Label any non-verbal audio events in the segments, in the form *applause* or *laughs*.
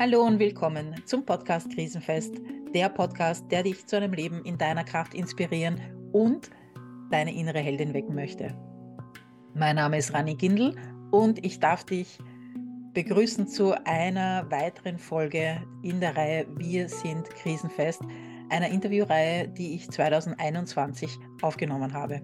Hallo und willkommen zum Podcast Krisenfest, der Podcast, der dich zu einem Leben in deiner Kraft inspirieren und deine innere Heldin wecken möchte. Mein Name ist Rani Gindel und ich darf dich begrüßen zu einer weiteren Folge in der Reihe Wir sind Krisenfest, einer Interviewreihe, die ich 2021 aufgenommen habe.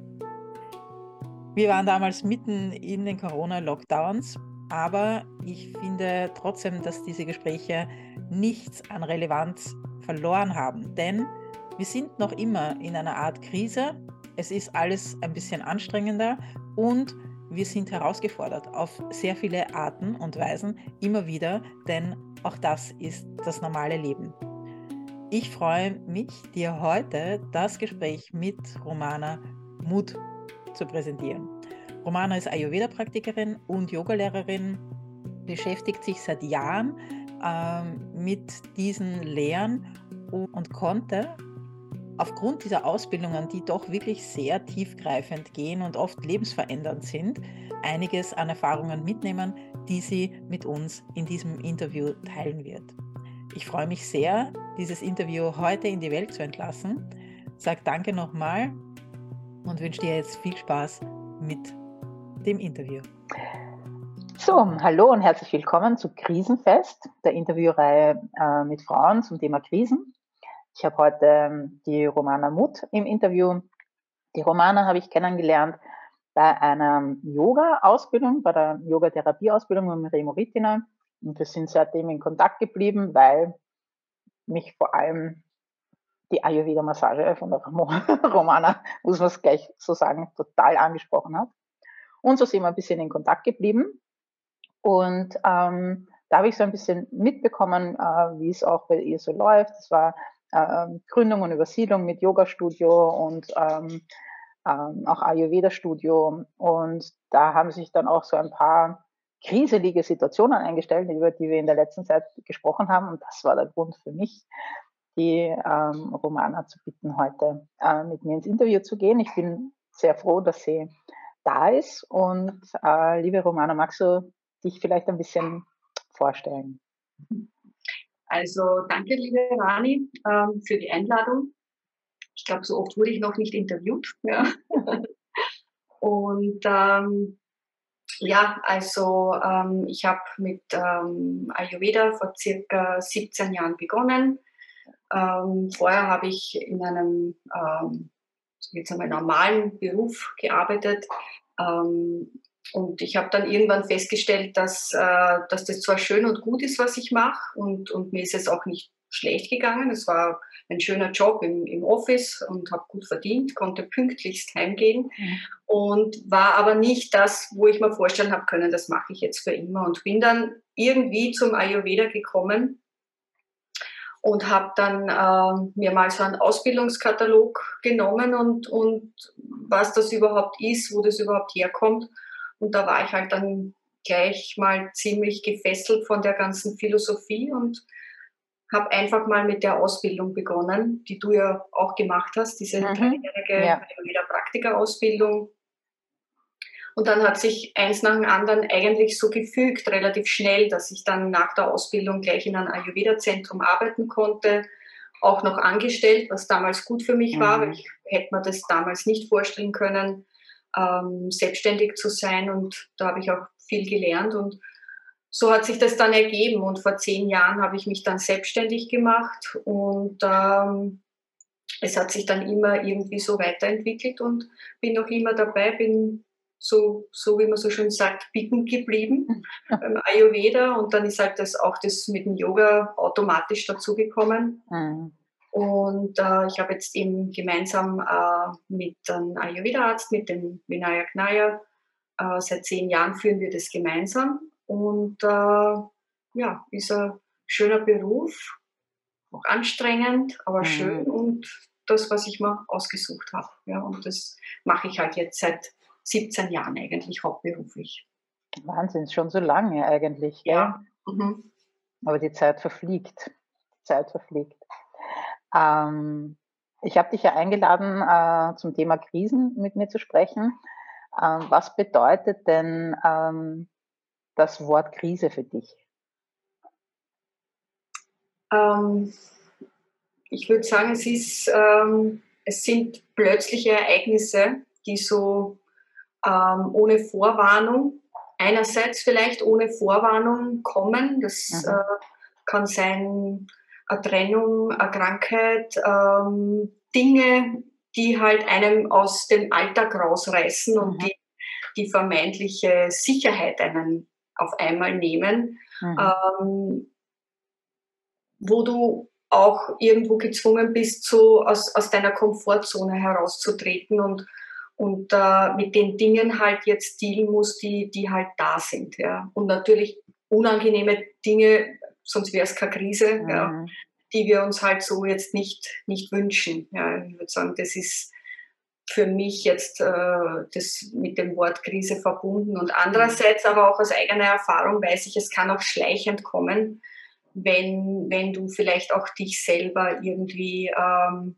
Wir waren damals mitten in den Corona-Lockdowns aber ich finde trotzdem, dass diese Gespräche nichts an Relevanz verloren haben, denn wir sind noch immer in einer Art Krise. Es ist alles ein bisschen anstrengender und wir sind herausgefordert auf sehr viele Arten und Weisen immer wieder, denn auch das ist das normale Leben. Ich freue mich, dir heute das Gespräch mit Romana Mut zu präsentieren. Romana ist Ayurveda-Praktikerin und Yogalehrerin, beschäftigt sich seit Jahren ähm, mit diesen Lehren und konnte aufgrund dieser Ausbildungen, die doch wirklich sehr tiefgreifend gehen und oft lebensverändernd sind, einiges an Erfahrungen mitnehmen, die sie mit uns in diesem Interview teilen wird. Ich freue mich sehr, dieses Interview heute in die Welt zu entlassen. Sag danke nochmal und wünsche dir jetzt viel Spaß mit dem Interview. So, hallo und herzlich willkommen zu Krisenfest, der Interviewreihe äh, mit Frauen zum Thema Krisen. Ich habe heute ähm, die Romana Muth im Interview. Die Romana habe ich kennengelernt bei einer Yoga-Ausbildung, bei der Yoga-Therapie-Ausbildung mit Remo Ritina. Und wir sind seitdem in Kontakt geblieben, weil mich vor allem die Ayurveda-Massage von der *laughs* Romana, muss man es gleich so sagen, total angesprochen hat. Und so sind wir ein bisschen in Kontakt geblieben. Und ähm, da habe ich so ein bisschen mitbekommen, äh, wie es auch bei ihr so läuft. Es war äh, Gründung und Übersiedlung mit Yoga-Studio und ähm, ähm, auch Ayurveda-Studio. Und da haben sich dann auch so ein paar kriselige Situationen eingestellt, über die wir in der letzten Zeit gesprochen haben. Und das war der Grund für mich, die ähm, Romana zu bitten, heute äh, mit mir ins Interview zu gehen. Ich bin sehr froh, dass sie da ist. Und äh, liebe Romana, magst du dich vielleicht ein bisschen vorstellen? Also danke, liebe Rani, ähm, für die Einladung. Ich glaube, so oft wurde ich noch nicht interviewt. Ja. *laughs* Und ähm, ja, also ähm, ich habe mit ähm, Ayurveda vor circa 17 Jahren begonnen. Ähm, vorher habe ich in einem ähm, jetzt einmal normalen Beruf gearbeitet. Ähm, und ich habe dann irgendwann festgestellt, dass, äh, dass das zwar schön und gut ist, was ich mache, und, und mir ist es auch nicht schlecht gegangen. Es war ein schöner Job im, im Office und habe gut verdient, konnte pünktlichst heimgehen mhm. und war aber nicht das, wo ich mir vorstellen habe können, das mache ich jetzt für immer. Und bin dann irgendwie zum Ayurveda gekommen und habe dann äh, mir mal so einen Ausbildungskatalog genommen und, und was das überhaupt ist, wo das überhaupt herkommt. Und da war ich halt dann gleich mal ziemlich gefesselt von der ganzen Philosophie und habe einfach mal mit der Ausbildung begonnen, die du ja auch gemacht hast, diese mhm. dreijährige ja. Praktika-Ausbildung und dann hat sich eins nach dem anderen eigentlich so gefügt, relativ schnell, dass ich dann nach der Ausbildung gleich in einem Ayurveda-Zentrum arbeiten konnte, auch noch angestellt, was damals gut für mich war, mhm. weil ich hätte mir das damals nicht vorstellen können, ähm, selbstständig zu sein. Und da habe ich auch viel gelernt und so hat sich das dann ergeben. Und vor zehn Jahren habe ich mich dann selbstständig gemacht und ähm, es hat sich dann immer irgendwie so weiterentwickelt und bin noch immer dabei, bin so, so wie man so schön sagt, bicken geblieben beim Ayurveda und dann ist halt das auch das mit dem Yoga automatisch dazugekommen. Mhm. Und äh, ich habe jetzt eben gemeinsam äh, mit einem Ayurveda-Arzt, mit dem Vinayak Nair, äh, seit zehn Jahren führen wir das gemeinsam. Und äh, ja, ist ein schöner Beruf, auch anstrengend, aber mhm. schön und das, was ich mir ausgesucht habe. Ja, und das mache ich halt jetzt seit 17 Jahren eigentlich hauptberuflich. Wahnsinn, schon so lange eigentlich. Ja. Mhm. Aber die Zeit verfliegt. Die Zeit verfliegt. Ähm, ich habe dich ja eingeladen, äh, zum Thema Krisen mit mir zu sprechen. Ähm, was bedeutet denn ähm, das Wort Krise für dich? Ähm, ich würde sagen, es, ist, ähm, es sind plötzliche Ereignisse, die so ähm, ohne Vorwarnung, einerseits vielleicht ohne Vorwarnung kommen. Das mhm. äh, kann sein eine Trennung, eine Krankheit, ähm, Dinge, die halt einem aus dem Alltag rausreißen und mhm. die die vermeintliche Sicherheit einen auf einmal nehmen, mhm. ähm, wo du auch irgendwo gezwungen bist, so aus, aus deiner Komfortzone herauszutreten und, und äh, mit den Dingen halt jetzt dealen musst, die, die halt da sind. Ja. Und natürlich unangenehme Dinge, sonst wäre es keine Krise, mhm. ja, die wir uns halt so jetzt nicht, nicht wünschen. Ja. Ich würde sagen, das ist für mich jetzt äh, das mit dem Wort Krise verbunden. Und andererseits aber auch aus eigener Erfahrung weiß ich, es kann auch schleichend kommen, wenn, wenn du vielleicht auch dich selber irgendwie ähm,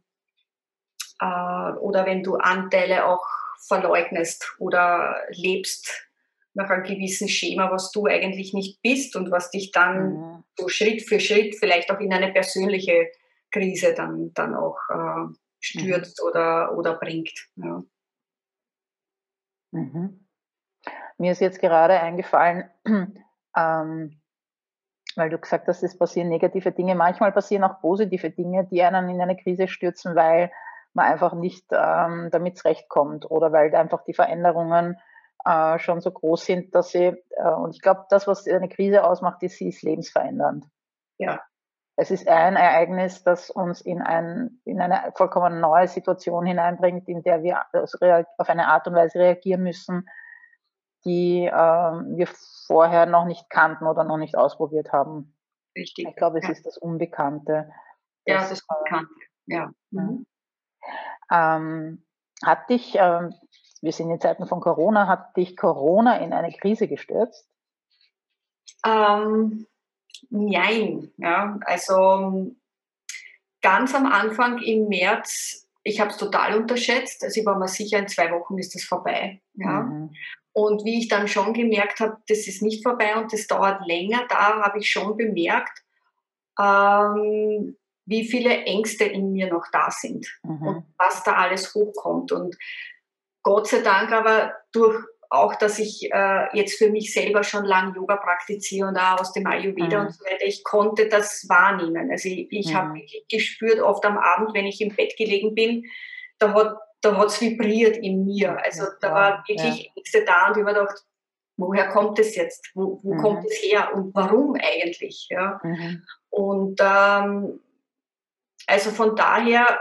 äh, oder wenn du Anteile auch verleugnest oder lebst nach einem gewissen Schema, was du eigentlich nicht bist und was dich dann mhm. so Schritt für Schritt vielleicht auch in eine persönliche Krise dann, dann auch äh, stürzt mhm. oder, oder bringt. Ja. Mhm. Mir ist jetzt gerade eingefallen, *clears throat* ähm, weil du gesagt hast, es passieren negative Dinge. Manchmal passieren auch positive Dinge, die einen in eine Krise stürzen, weil man einfach nicht ähm, damit zurechtkommt oder weil einfach die Veränderungen äh, schon so groß sind, dass sie, äh, und ich glaube, das, was eine Krise ausmacht, ist, sie ist lebensverändernd. Ja es ist ein Ereignis, das uns in, ein, in eine vollkommen neue Situation hineinbringt, in der wir auf eine Art und Weise reagieren müssen, die äh, wir vorher noch nicht kannten oder noch nicht ausprobiert haben. Richtig. Ich glaube, es ja. ist das Unbekannte. Ja, das, das Unbekannte, ja. Mhm. Ähm, hat dich, äh, wir sind in Zeiten von Corona, hat dich Corona in eine Krise gestürzt? Ähm, Nein, ja, also ganz am Anfang im März, ich habe es total unterschätzt, also ich war mir sicher, in zwei Wochen ist das vorbei. Ja. Mhm. Und wie ich dann schon gemerkt habe, das ist nicht vorbei und das dauert länger, da habe ich schon bemerkt, ähm, wie viele Ängste in mir noch da sind mhm. und was da alles hochkommt. Und Gott sei Dank aber durch auch, dass ich äh, jetzt für mich selber schon lange Yoga praktiziere und auch aus dem Ayurveda mhm. und so weiter, ich konnte das wahrnehmen. Also ich, ich mhm. habe gespürt, oft am Abend, wenn ich im Bett gelegen bin, da hat da hat's vibriert in mir. Also ja, da war wirklich ja. Ängste da und ich habe gedacht, woher kommt es jetzt? Wo, wo mhm. kommt es her und warum eigentlich? Ja? Mhm. Und ähm, also von daher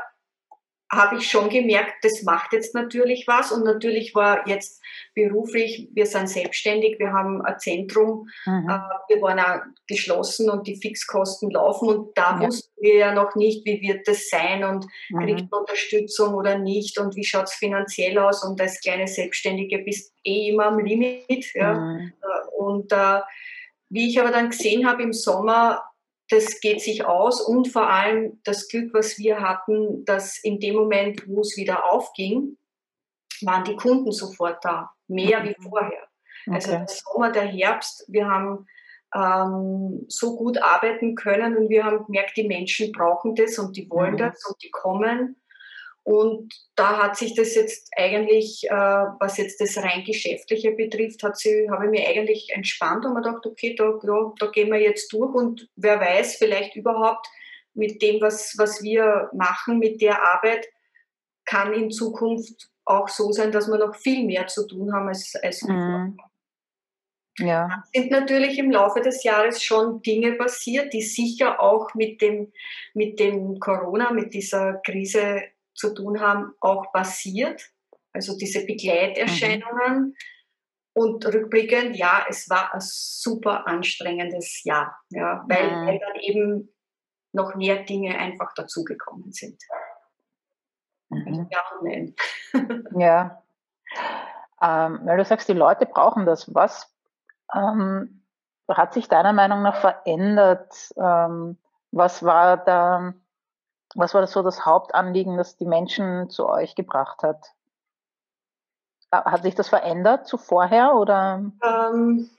habe ich schon gemerkt, das macht jetzt natürlich was. Und natürlich war jetzt beruflich, wir sind selbstständig, wir haben ein Zentrum, mhm. äh, wir waren auch geschlossen und die Fixkosten laufen. Und da ja. wussten wir ja noch nicht, wie wird das sein und mhm. kriegt man Unterstützung oder nicht und wie schaut es finanziell aus. Und als kleine Selbstständige bist eh immer am Limit. Ja. Mhm. Äh, und äh, wie ich aber dann gesehen habe im Sommer, das geht sich aus und vor allem das Glück, was wir hatten, dass in dem Moment, wo es wieder aufging, waren die Kunden sofort da, mehr wie mhm. vorher. Also okay. Also der Sommer, der Herbst, wir haben ähm, so gut arbeiten können und wir haben gemerkt, die Menschen brauchen das und die wollen mhm. das und die kommen. Und da hat sich das jetzt eigentlich, äh, was jetzt das rein Geschäftliche betrifft, hat sie, habe ich mir eigentlich entspannt und mir gedacht, okay, da, ja, da gehen wir jetzt durch und wer weiß, vielleicht überhaupt mit dem, was, was wir machen, mit der Arbeit, kann in Zukunft auch so sein, dass wir noch viel mehr zu tun haben als, als mhm. Ja. sind natürlich im Laufe des Jahres schon Dinge passiert, die sicher auch mit dem, mit dem Corona, mit dieser Krise zu tun haben, auch passiert. Also diese Begleiterscheinungen. Mhm. Und rückblickend, ja, es war ein super anstrengendes Jahr, ja, weil, mhm. weil dann eben noch mehr Dinge einfach dazugekommen sind. Mhm. Ja und nein. ja. Ähm, weil du sagst, die Leute brauchen das. Was ähm, hat sich deiner Meinung nach verändert? Ähm, was war da was war das so das Hauptanliegen, das die Menschen zu euch gebracht hat? Hat sich das verändert zu vorher oder? Ähm,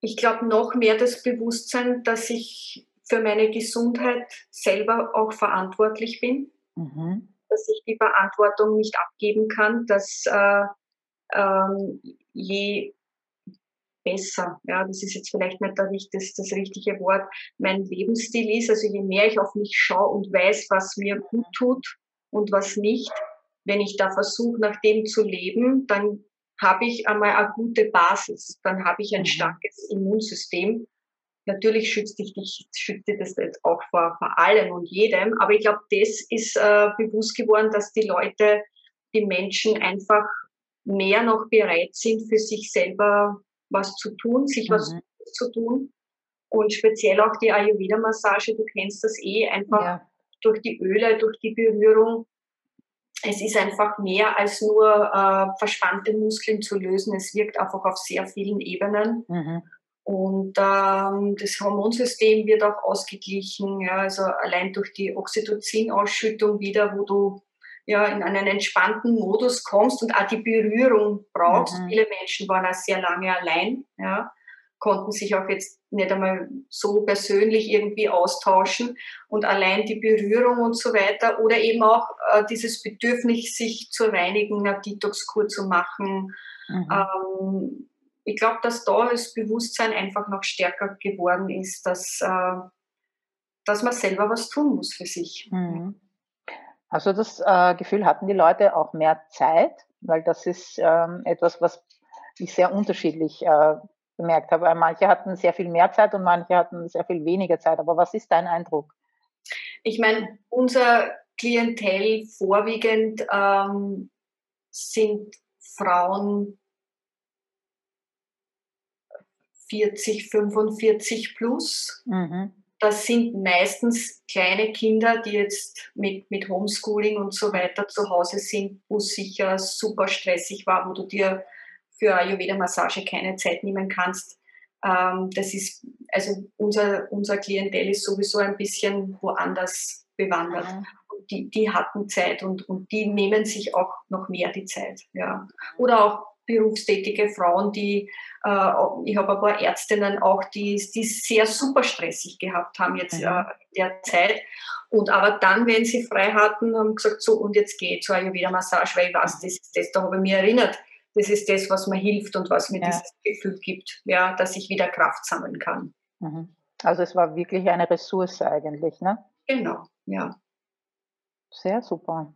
ich glaube noch mehr das Bewusstsein, dass ich für meine Gesundheit selber auch verantwortlich bin, mhm. dass ich die Verantwortung nicht abgeben kann, dass äh, ähm, je besser, ja, das ist jetzt vielleicht nicht das, das richtige Wort, mein Lebensstil ist, also je mehr ich auf mich schaue und weiß, was mir gut tut und was nicht, wenn ich da versuche, nach dem zu leben, dann habe ich einmal eine gute Basis, dann habe ich ein mhm. starkes Immunsystem. Natürlich schützt dich, dich schützt dich das jetzt auch vor, vor allem und jedem, aber ich glaube, das ist äh, bewusst geworden, dass die Leute, die Menschen einfach mehr noch bereit sind, für sich selber was zu tun, sich mhm. was zu tun. Und speziell auch die Ayurveda-Massage, du kennst das eh, einfach ja. durch die Öle, durch die Berührung. Es ist einfach mehr als nur äh, verspannte Muskeln zu lösen. Es wirkt einfach auf sehr vielen Ebenen. Mhm. Und ähm, das Hormonsystem wird auch ausgeglichen, ja, also allein durch die Oxytocin-Ausschüttung wieder, wo du ja, in einen entspannten Modus kommst und auch die Berührung brauchst. Mhm. Viele Menschen waren auch sehr lange allein, ja, konnten sich auch jetzt nicht einmal so persönlich irgendwie austauschen und allein die Berührung und so weiter oder eben auch äh, dieses Bedürfnis, sich zu reinigen, eine Detox-Kur zu machen. Mhm. Ähm, ich glaube, dass da das Bewusstsein einfach noch stärker geworden ist, dass, äh, dass man selber was tun muss für sich. Mhm. Also das äh, Gefühl hatten die Leute auch mehr Zeit, weil das ist ähm, etwas, was ich sehr unterschiedlich äh, bemerkt habe. Manche hatten sehr viel mehr Zeit und manche hatten sehr viel weniger Zeit. Aber was ist dein Eindruck? Ich meine, unser Klientel vorwiegend ähm, sind Frauen 40, 45 plus. Mhm das sind meistens kleine Kinder, die jetzt mit, mit Homeschooling und so weiter zu Hause sind, wo es sicher super stressig war, wo du dir für Ayurveda-Massage keine Zeit nehmen kannst. Ähm, das ist, also unser, unser Klientel ist sowieso ein bisschen woanders bewandert. Mhm. Die, die hatten Zeit und, und die nehmen sich auch noch mehr die Zeit. Ja. Oder auch berufstätige Frauen, die, äh, ich habe ein paar Ärztinnen auch, die, die sehr super stressig gehabt haben jetzt mhm. äh, in der Zeit. Und aber dann, wenn sie frei hatten, haben gesagt, so und jetzt gehe ich zur Ayurveda-Massage, weil ich weiß, das ist das, da habe ich mich erinnert. Das ist das, was mir hilft und was mir ja. dieses Gefühl gibt, ja, dass ich wieder Kraft sammeln kann. Mhm. Also es war wirklich eine Ressource eigentlich, ne? Genau, ja. Sehr super.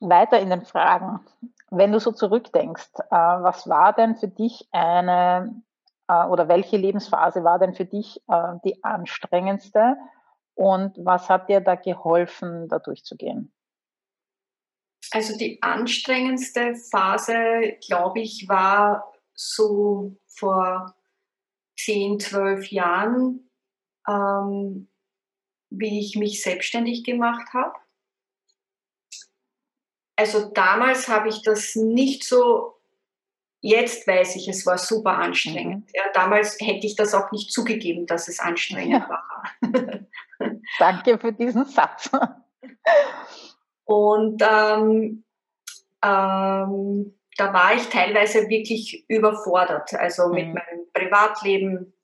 Weiter in den Fragen. Wenn du so zurückdenkst, äh, was war denn für dich eine äh, oder welche Lebensphase war denn für dich äh, die anstrengendste und was hat dir da geholfen, da durchzugehen? Also die anstrengendste Phase, glaube ich, war so vor 10, 12 Jahren, ähm, wie ich mich selbstständig gemacht habe. Also damals habe ich das nicht so, jetzt weiß ich, es war super anstrengend. Mhm. Ja, damals hätte ich das auch nicht zugegeben, dass es anstrengend ja. war. *laughs* *laughs* Danke für diesen Satz. Und ähm, ähm, da war ich teilweise wirklich überfordert, also mhm. mit meinem Privatleben,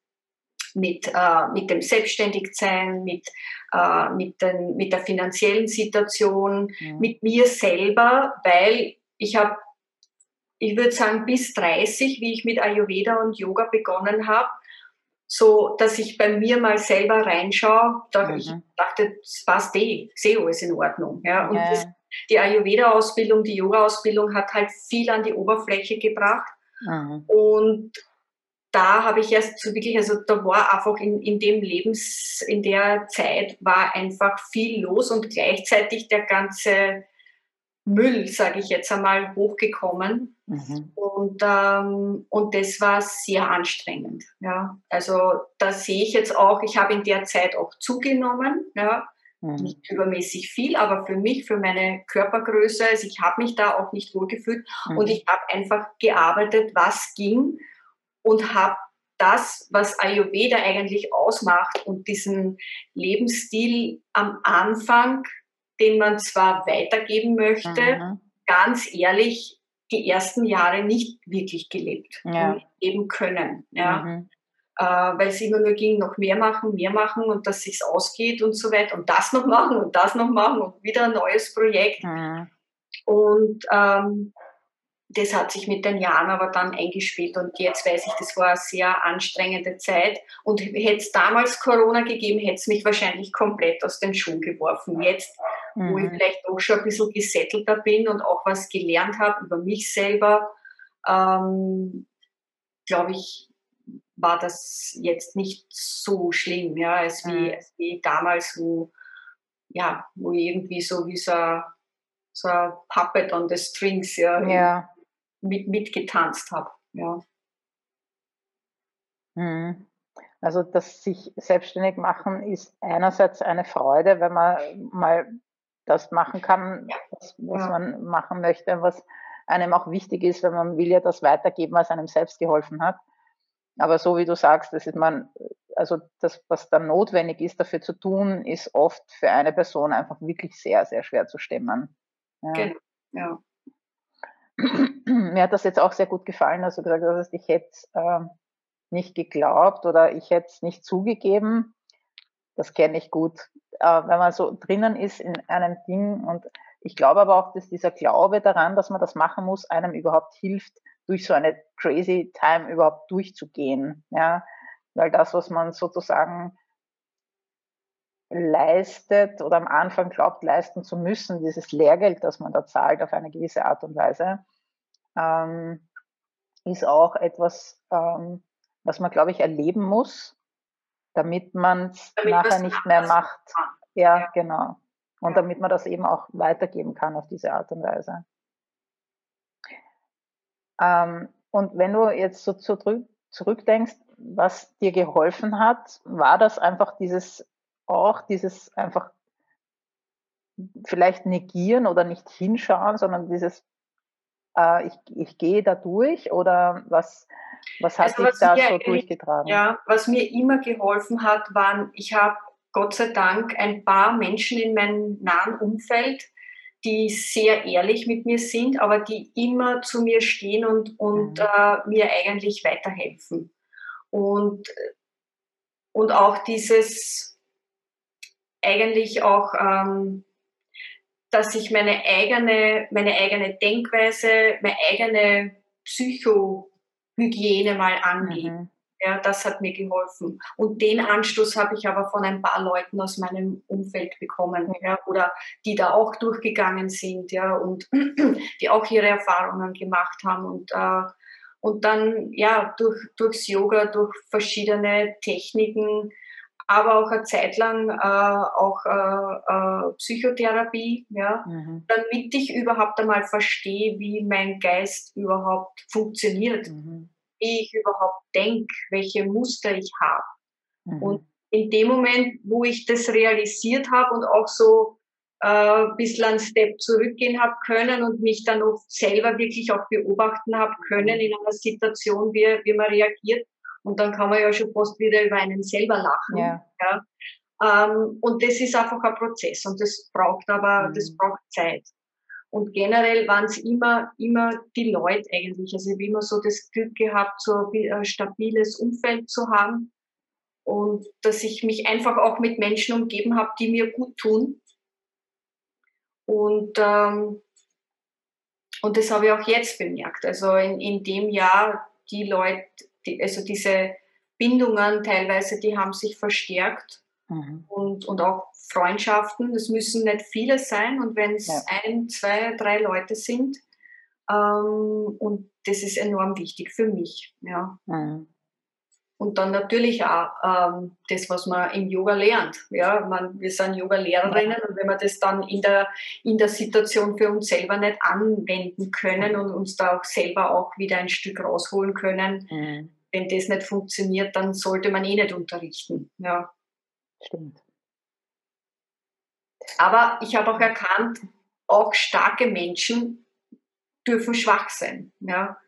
mit, äh, mit dem Selbstständigsein, mit, äh, mit, den, mit der finanziellen Situation, mhm. mit mir selber, weil ich habe, ich würde sagen, bis 30, wie ich mit Ayurveda und Yoga begonnen habe, so dass ich bei mir mal selber reinschaue, da mhm. ich dachte, das passt eh, sehe alles in Ordnung. Ja. Und ja. Das, die Ayurveda-Ausbildung, die Yoga-Ausbildung hat halt viel an die Oberfläche gebracht. Mhm. Und da habe ich erst so wirklich, also da war einfach in, in dem Lebens, in der Zeit war einfach viel los und gleichzeitig der ganze Müll, sage ich jetzt einmal, hochgekommen. Mhm. Und, ähm, und das war sehr anstrengend. Ja. Also da sehe ich jetzt auch, ich habe in der Zeit auch zugenommen. Ja. Mhm. Nicht übermäßig viel, aber für mich, für meine Körpergröße, also ich habe mich da auch nicht wohlgefühlt mhm. und ich habe einfach gearbeitet, was ging und habe das, was Ayurveda eigentlich ausmacht und diesen Lebensstil am Anfang, den man zwar weitergeben möchte, mhm. ganz ehrlich die ersten Jahre nicht wirklich gelebt ja. leben können. Ja. Mhm. äh, weil es immer nur ging, noch mehr machen, mehr machen und dass sich's ausgeht und so weiter und das noch *laughs* machen und das noch machen und wieder ein neues Projekt. Mhm. Und ähm, das hat sich mit den Jahren aber dann eingespielt und jetzt weiß ich, das war eine sehr anstrengende Zeit und hätte es damals Corona gegeben, hätte es mich wahrscheinlich komplett aus den Schuhen geworfen. Jetzt, mhm. wo ich mhm. vielleicht auch schon ein bisschen gesettelter bin und auch was gelernt habe über mich selber, ähm, glaube ich, war das jetzt nicht so schlimm, ja, als wie, mhm. als wie damals, wo, ja, wo irgendwie so wie so ein, so ein Puppet on the Strings, ja, ja. Mit, mitgetanzt habe, ja. Mhm. Also das sich selbstständig machen ist einerseits eine Freude, wenn man mal das machen kann, was, was ja. man machen möchte, was einem auch wichtig ist, wenn man will ja das weitergeben, was einem selbst geholfen hat. Aber so wie du sagst, das ist man, also das, was dann notwendig ist, dafür zu tun, ist oft für eine Person einfach wirklich sehr, sehr schwer zu stemmen. Ja. Genau, ja. *clears throat* Mir hat das jetzt auch sehr gut gefallen, also gesagt hast, ich hätte äh, nicht geglaubt oder ich hätte es nicht zugegeben. Das kenne ich gut. Äh, wenn man so drinnen ist in einem Ding und ich glaube aber auch, dass dieser Glaube daran, dass man das machen muss, einem überhaupt hilft, durch so eine crazy Time überhaupt durchzugehen. Ja, weil das, was man sozusagen leistet oder am Anfang glaubt, leisten zu müssen, dieses Lehrgeld, das man da zahlt auf eine gewisse Art und Weise, ähm, ist auch etwas, ähm, was man, glaube ich, erleben muss, damit man es nachher nicht mehr macht. Ja, ja, genau. Und ja. damit man das eben auch weitergeben kann auf diese Art und Weise. Ähm, und wenn du jetzt so zurück, zurückdenkst, was dir geholfen hat, war das einfach dieses, auch dieses einfach vielleicht negieren oder nicht hinschauen, sondern dieses, äh, ich, ich gehe da durch oder was, was hat also, dich da so durchgetragen? Ja, was mir immer geholfen hat, waren, ich habe Gott sei Dank ein paar Menschen in meinem nahen Umfeld, die sehr ehrlich mit mir sind, aber die immer zu mir stehen und, und mhm. äh, mir eigentlich weiterhelfen. Und, und auch dieses eigentlich auch, ähm, dass ich meine eigene, meine eigene Denkweise, meine eigene Psychohygiene mal angehe. Mhm. Ja, das hat mir geholfen. Und den Anstoß habe ich aber von ein paar Leuten aus meinem Umfeld bekommen, ja, oder die da auch durchgegangen sind, ja, und *clears throat* die auch ihre Erfahrungen gemacht haben und äh, und dann ja durch durchs Yoga, durch verschiedene Techniken, aber auch eine Zeit lang äh, auch äh, äh, Psychotherapie, ja, mhm. damit ich überhaupt einmal verstehe, wie mein Geist überhaupt funktioniert. Mhm wie ich überhaupt denke, welche Muster ich habe. Mhm. Und in dem Moment, wo ich das realisiert habe und auch so äh, ein bisschen einen Step zurückgehen habe können und mich dann auch selber wirklich auch beobachten habe können in einer Situation, wie, wie man reagiert. Und dann kann man ja schon fast wieder über einen selber lachen. Ja. ja. Ähm, und das ist einfach ein Prozess und das braucht aber, mhm. das braucht Zeit. Und generell waren es immer, immer die Leute eigentlich. Also ich habe immer so das Glück gehabt, so ein stabiles Umfeld zu haben. Und dass ich mich einfach auch mit Menschen umgeben habe, die mir gut tun. Und, ähm, und das habe ich auch jetzt bemerkt. Also in, in dem Jahr, die Leute, die, also diese Bindungen teilweise, die haben sich verstärkt. Mhm. Und, und auch Freundschaften, das müssen nicht viele sein und wenn es ja. ein, zwei, drei Leute sind, ähm, und das ist enorm wichtig für mich. Ja. Mhm. Und dann natürlich auch ähm, das, was man im Yoga lernt. Ja, man, wir sind Yoga-Lehrerinnen und wenn wir das dann in der, in der Situation für uns selber nicht anwenden können und uns da auch selber auch wieder ein Stück rausholen können, mhm. Wenn das nicht funktioniert, dann sollte man eh nicht unterrichten. Ja. Stimmt. Aber ich habe auch erkannt, auch starke Menschen dürfen schwach sein. Ja?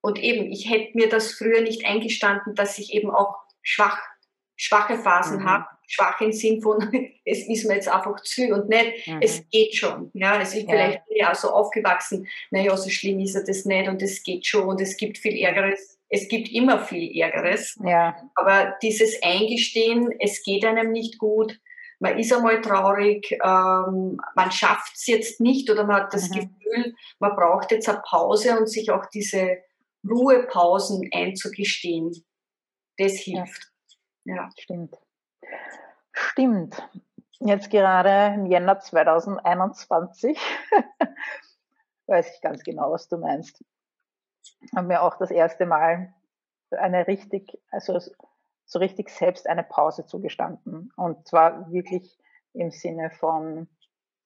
Und eben, ich hätte mir das früher nicht eingestanden, dass ich eben auch schwach schwache Phasen mhm. habe, schwach im Sinn von, *laughs* es ist mir jetzt einfach zu und nicht, mhm. es geht schon. Ja, es ist ja. vielleicht ja so aufgewachsen, naja, so schlimm ist er das nicht und es geht schon und es gibt viel Ärgeres. Es gibt immer viel Ärgeres. Ja. Aber dieses Eingestehen, es geht einem nicht gut, man ist einmal traurig, ähm, man schafft es jetzt nicht oder man hat das mhm. Gefühl, man braucht jetzt eine Pause und sich auch diese Ruhepausen einzugestehen. Das hilft. Ja, ja. stimmt. Stimmt. Jetzt gerade im Jänner 2021 *laughs* weiß ich ganz genau, was du meinst. Haben wir auch das erste Mal eine richtig, also so richtig selbst eine Pause zugestanden. Und zwar wirklich im Sinne von,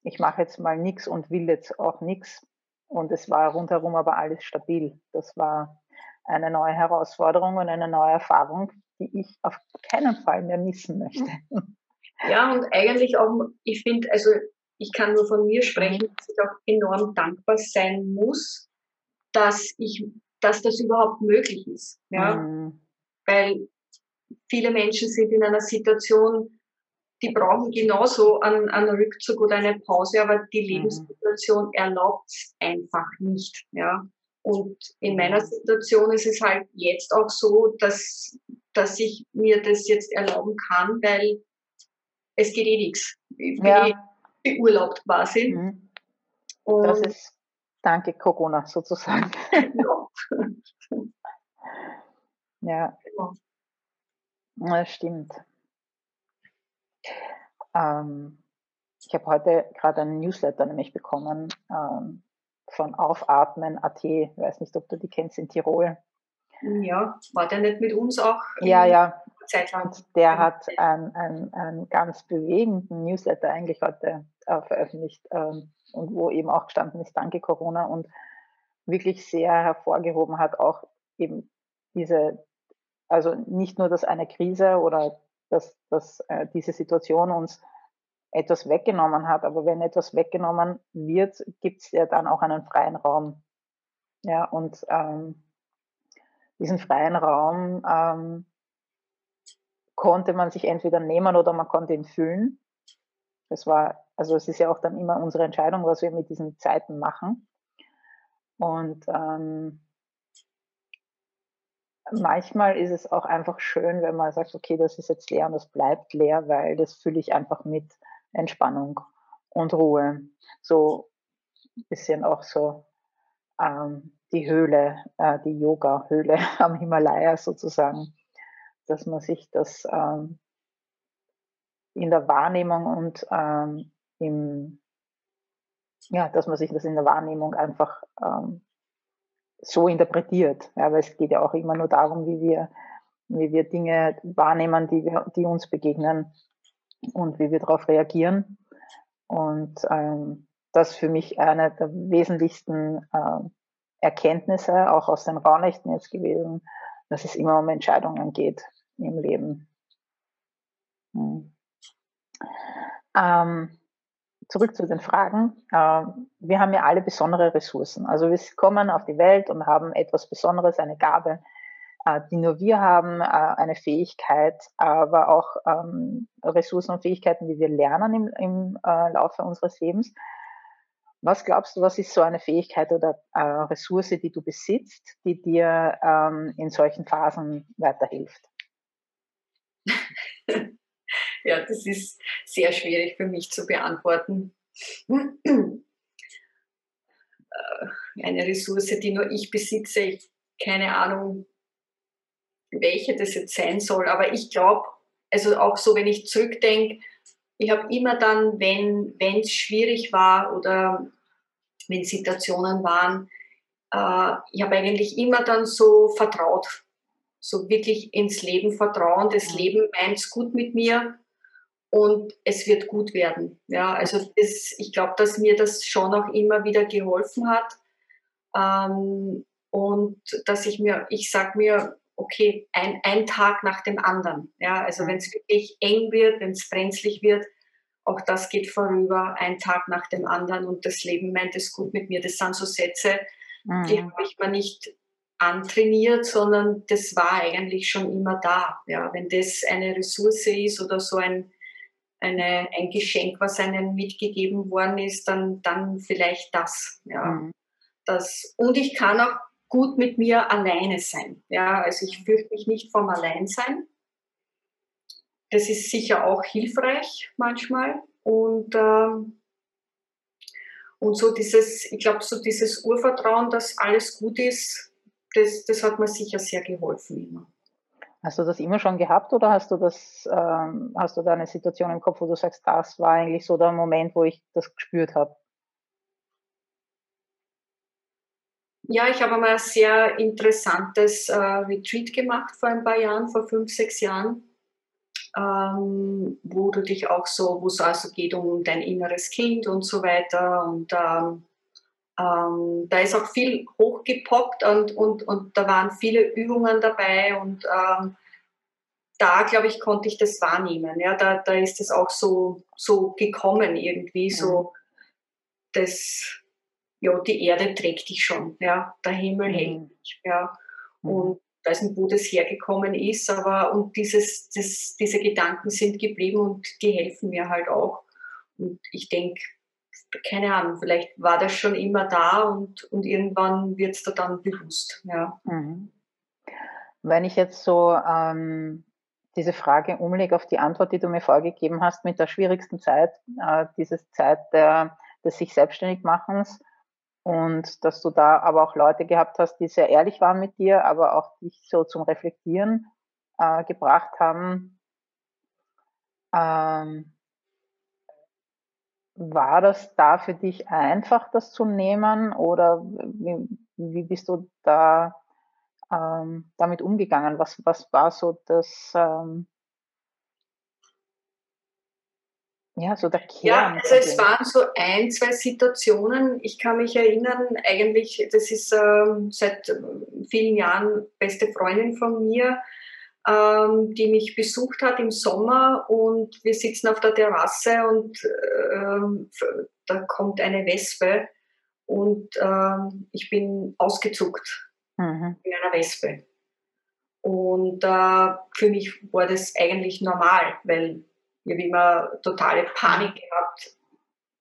ich mache jetzt mal nichts und will jetzt auch nichts. Und es war rundherum aber alles stabil. Das war eine neue Herausforderung und eine neue Erfahrung, die ich auf keinen Fall mehr missen möchte. Ja, und eigentlich auch, ich finde, also ich kann nur von mir sprechen, mhm. dass ich auch enorm dankbar sein muss, dass ich, dass das überhaupt möglich ist. Ja? Mhm. Weil viele Menschen sind in einer Situation, die brauchen genauso einen, einen Rückzug oder eine Pause, aber die mhm. Lebenssituation erlaubt es einfach nicht. Ja. Und in meiner Situation ist es halt jetzt auch so, dass, dass ich mir das jetzt erlauben kann, weil es geht eh nichts. Ich bin ja. eh beurlaubt quasi. Mhm. das ist danke Corona sozusagen. *laughs* ja. ja. Genau. Das stimmt. Ähm, ich habe heute gerade einen Newsletter nämlich bekommen ähm, von Aufatmen.at. Ich weiß nicht, ob du die kennst in Tirol. Ja, war der nicht mit uns auch? Ja, ja. Zeitlang. Der hat einen, einen, einen ganz bewegenden Newsletter eigentlich heute äh, veröffentlicht ähm, und wo eben auch gestanden ist, danke Corona und wirklich sehr hervorgehoben hat, auch eben diese also nicht nur, dass eine Krise oder dass, dass äh, diese Situation uns etwas weggenommen hat, aber wenn etwas weggenommen wird, gibt es ja dann auch einen freien Raum. Ja, und ähm, diesen freien Raum ähm, konnte man sich entweder nehmen oder man konnte ihn füllen. Das war, also es ist ja auch dann immer unsere Entscheidung, was wir mit diesen Zeiten machen. Und ähm, manchmal ist es auch einfach schön, wenn man sagt, okay, das ist jetzt leer und das bleibt leer, weil das fülle ich einfach mit Entspannung und Ruhe. So ein bisschen auch so ähm, die Höhle, äh, die Yoga-Höhle *laughs* am Himalaya sozusagen, dass man sich das ähm, in der Wahrnehmung und ähm, im, ja, dass man sich das in der Wahrnehmung einfach ähm, so interpretiert. Ja, weil es geht ja auch immer nur darum, wie wir, wie wir Dinge wahrnehmen, die, wir, die uns begegnen und wie wir darauf reagieren. Und ähm, das für mich eine der wesentlichsten äh, Erkenntnisse, auch aus den Raunächten jetzt gewesen, dass es immer um Entscheidungen geht im Leben. Hm. Ähm, zurück zu den Fragen. Ähm, wir haben ja alle besondere Ressourcen. Also wir kommen auf die Welt und haben etwas Besonderes, eine Gabe, äh, die nur wir haben, äh, eine Fähigkeit, aber auch ähm, Ressourcen und Fähigkeiten, die wir lernen im, im äh, Laufe unseres Lebens. Was glaubst du, was ist so eine Fähigkeit oder Ressource, die du besitzt, die dir ähm, in solchen Phasen weiterhilft? *laughs* Ja, das ist sehr schwierig für mich zu beantworten. Äh, eine Ressource, die nur ich besitze, ich keine Ahnung, welche das jetzt sein soll, aber ich glaube, also auch so, wenn ich zurückdenke, ich habe immer dann, wenn es schwierig war oder wenn Situationen waren, äh, ich habe eigentlich immer dann so vertraut, so wirklich ins Leben vertrauen. Das Leben meint es gut mit mir und es wird gut werden. Ja, also das, ich glaube, dass mir das schon auch immer wieder geholfen hat. Ähm, und dass ich mir, ich sage mir, okay, ein, ein Tag nach dem anderen. Ja, also wenn es wirklich eng wird, wenn es brenzlig wird, auch das geht vorüber, ein Tag nach dem anderen und das Leben meint es gut mit mir. Das sind so Sätze, mhm. die habe ich mir nicht antrainiert, sondern das war eigentlich schon immer da. Ja, wenn das eine Ressource ist oder so ein, eine, ein Geschenk, was einem mitgegeben worden ist, dann, dann vielleicht das. Ja. Mhm. das. Und ich kann auch gut mit mir alleine sein. Ja, also ich fürchte mich nicht vom Alleinsein. Das ist sicher auch hilfreich manchmal. Und ähm, und so dieses, ich glaube, so dieses Urvertrauen, dass alles gut ist, das, das hat mir sicher sehr geholfen immer. Hast du das immer schon gehabt oder hast du das, ähm, hast du da eine Situation im Kopf, wo du sagst, das war eigentlich so der Moment, wo ich das gespürt habe? Ja, ich habe einmal ein sehr interessantes äh, Retreat gemacht vor ein paar Jahren, vor fünf, sechs Jahren ähm, wo du dich auch so, wo es also geht um dein inneres Kind und so weiter. Und ähm, ähm, da ist auch viel hochgepoppt und, und, und da waren viele Übungen dabei und ähm, da, glaube ich, konnte ich das wahrnehmen. Ja, da, da ist es auch so, so gekommen irgendwie, so das, ja, die Erde trägt dich schon, ja, der Himmel mhm. hält dich, ja. Mhm. Und weiß nicht, wo das hergekommen ist, aber und dieses, das, diese Gedanken sind geblieben und die helfen mir halt auch. Und ich denke, keine Ahnung, vielleicht war das schon immer da und, und irgendwann wird es da dann bewusst. Ja. Mhm. Wenn ich jetzt so ähm, diese Frage umlege auf die Antwort, die du mir vorgegeben hast, mit der schwierigsten Zeit, äh, diese Zeit der, des sich selbstständig machens, und dass du da aber auch Leute gehabt hast, die sehr ehrlich waren mit dir, aber auch dich so zum Reflektieren äh, gebracht haben. Ähm, war das da für dich einfach, das zu nehmen oder wie, wie bist du da ähm, damit umgegangen? Was, was war so das, ähm, Ja, so der Kern. Ja, also es waren so ein, zwei Situationen. Ich kann mich erinnern, eigentlich, das ist ähm, seit vielen Jahren beste Freundin von mir, ähm, die mich besucht hat im Sommer und wir sitzen auf der Terrasse und ähm, da kommt eine Wespe und ähm, ich bin ausgezuckt mhm. in einer Wespe. Und äh, für mich war das eigentlich normal, weil ich habe immer totale Panik gehabt,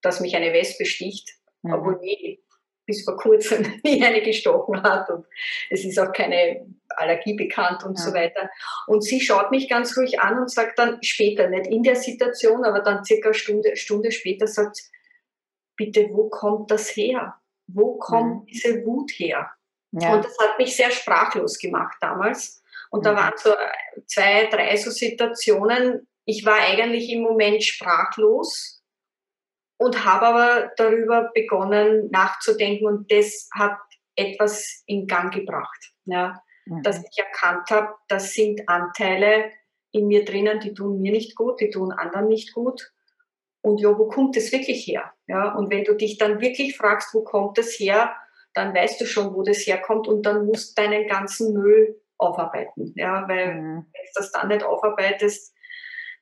dass mich eine Wespe sticht, mhm. obwohl nie bis vor kurzem *laughs* nie eine gestochen hat und es ist auch keine Allergie bekannt und ja. so weiter. Und sie schaut mich ganz ruhig an und sagt dann später, nicht in der Situation, aber dann circa eine Stunde, Stunde später sagt, bitte, wo kommt das her? Wo kommt mhm. diese Wut her? Ja. Und das hat mich sehr sprachlos gemacht damals. Und mhm. da waren so zwei, drei so Situationen, ich war eigentlich im Moment sprachlos und habe aber darüber begonnen nachzudenken und das hat etwas in Gang gebracht. Ja, mhm. Dass ich erkannt habe, das sind Anteile in mir drinnen, die tun mir nicht gut, die tun anderen nicht gut. Und ja, wo kommt das wirklich her? Ja, und wenn du dich dann wirklich fragst, wo kommt das her, dann weißt du schon, wo das herkommt und dann musst du deinen ganzen Müll aufarbeiten. Ja, weil mhm. wenn du das dann nicht aufarbeitest,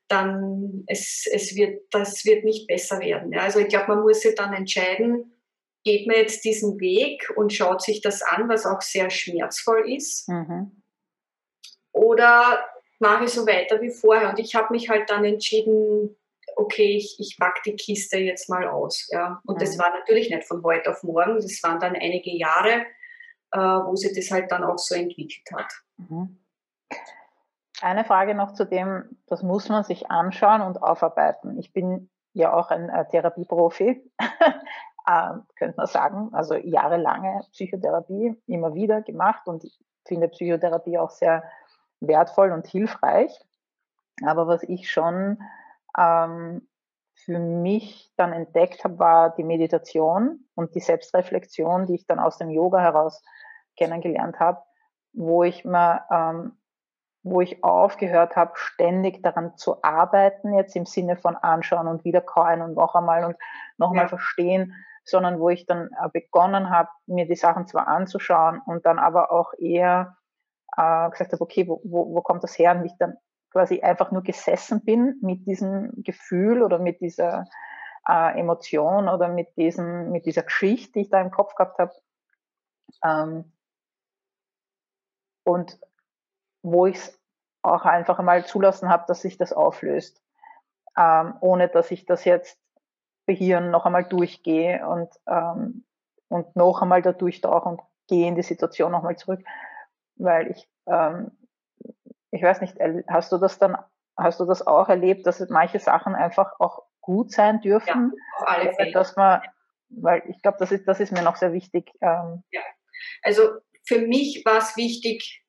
dann es, es wird, das wird nicht besser werden. Ja. Also ich glaube, man muss sich dann entscheiden, geht man jetzt diesen Weg und schaut sich das an, was auch sehr schmerzvoll ist, mhm. oder mache ich so weiter wie vorher. Und ich habe mich halt dann entschieden, okay, ich, ich packe die Kiste jetzt mal aus. Ja. Und mhm. das war natürlich nicht von heute auf morgen, das waren dann einige Jahre, äh, wo sich das halt dann auch so entwickelt hat. Mhm. Eine Frage noch zu dem, das muss man sich anschauen und aufarbeiten. Ich bin ja auch ein äh, Therapieprofi, *laughs* äh, könnte man sagen. Also jahrelange Psychotherapie immer wieder gemacht und ich finde Psychotherapie auch sehr wertvoll und hilfreich. Aber was ich schon ähm, für mich dann entdeckt habe, war die Meditation und die Selbstreflexion, die ich dann aus dem Yoga heraus kennengelernt habe, wo ich mir ähm, wo ich aufgehört habe, ständig daran zu arbeiten, jetzt im Sinne von anschauen und wiederkauen und noch einmal und noch einmal ja. verstehen, sondern wo ich dann äh, begonnen habe, mir die Sachen zwar anzuschauen und dann aber auch eher äh, gesagt habe, okay, wo, wo, wo kommt das her? Und ich dann quasi einfach nur gesessen bin mit diesem Gefühl oder mit dieser äh, Emotion oder mit, diesem, mit dieser Geschichte, die ich da im Kopf gehabt habe. Ähm, und wo ich es auch einfach einmal zulassen habe, dass sich das auflöst, ähm, ohne dass ich das jetzt Hirn noch einmal durchgehe und, ähm, und noch einmal da durchtauche und gehe in die Situation nochmal zurück, weil ich, ähm, ich weiß nicht, hast du das dann, hast du das auch erlebt, dass manche Sachen einfach auch gut sein dürfen? Ja. Dass man, weil ich glaube, das ist, das ist mir noch sehr wichtig. Ähm, ja, also für mich war es wichtig,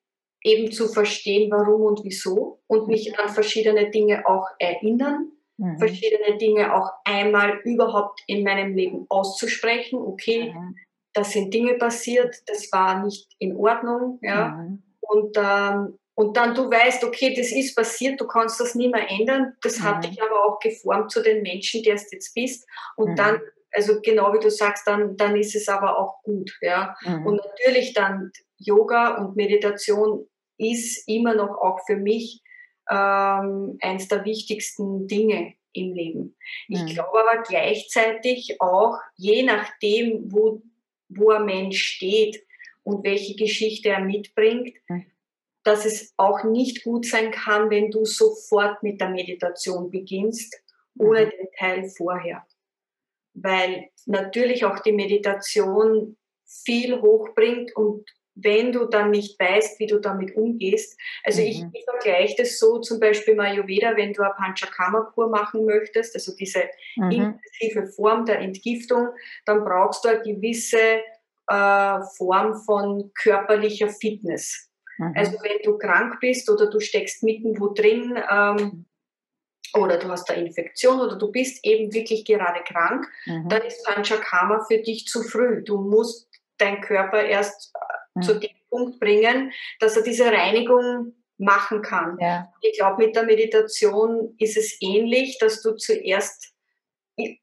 eben zu verstehen, warum und wieso und mich an verschiedene Dinge auch erinnern, mhm. verschiedene Dinge auch einmal überhaupt in meinem Leben auszusprechen. Okay, mhm. das sind Dinge passiert, das war nicht in Ordnung, ja. Mhm. Und, ähm, und dann du weißt, okay, das ist passiert, du kannst das nie mehr ändern. Das hat mhm. dich aber auch geformt zu den Menschen, der du jetzt bist. Und dann mhm. also genau wie du sagst, dann, dann ist es aber auch gut. Ja? Mhm. Und natürlich dann Yoga und Meditation ist immer noch auch für mich ähm, eines der wichtigsten Dinge im Leben. Ich mhm. glaube aber gleichzeitig auch, je nachdem, wo, wo ein Mensch steht und welche Geschichte er mitbringt, mhm. dass es auch nicht gut sein kann, wenn du sofort mit der Meditation beginnst, ohne mhm. den Teil vorher. Weil natürlich auch die Meditation viel hochbringt und wenn du dann nicht weißt, wie du damit umgehst. Also mhm. ich, ich vergleiche das so zum Beispiel im Ayurveda, wenn du eine Panchakarma-Kur machen möchtest, also diese mhm. intensive Form der Entgiftung, dann brauchst du eine gewisse äh, Form von körperlicher Fitness. Mhm. Also wenn du krank bist oder du steckst mitten wo drin, ähm, oder du hast eine Infektion oder du bist eben wirklich gerade krank, mhm. dann ist Panchakarma für dich zu früh. Du musst deinen Körper erst zu dem Punkt bringen, dass er diese Reinigung machen kann. Ja. Ich glaube, mit der Meditation ist es ähnlich, dass du zuerst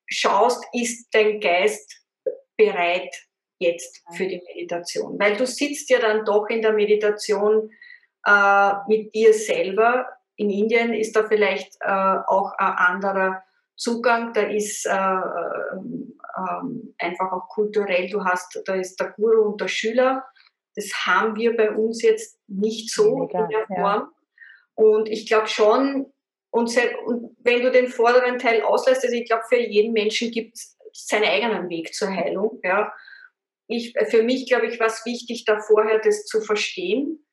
schaust, ist dein Geist bereit jetzt für die Meditation? Weil du sitzt ja dann doch in der Meditation äh, mit dir selber. In Indien ist da vielleicht äh, auch ein anderer Zugang, da ist äh, äh, einfach auch kulturell, du hast, da ist der Guru und der Schüler das haben wir bei uns jetzt nicht so Mega, in der Form. Ja. Und ich glaube schon, und, und, wenn du den vorderen Teil auslässt, also ich glaube, für jeden Menschen gibt es seinen eigenen Weg zur Heilung. Ja. Ich, für mich, glaube ich, war es wichtig, da vorher das zu verstehen.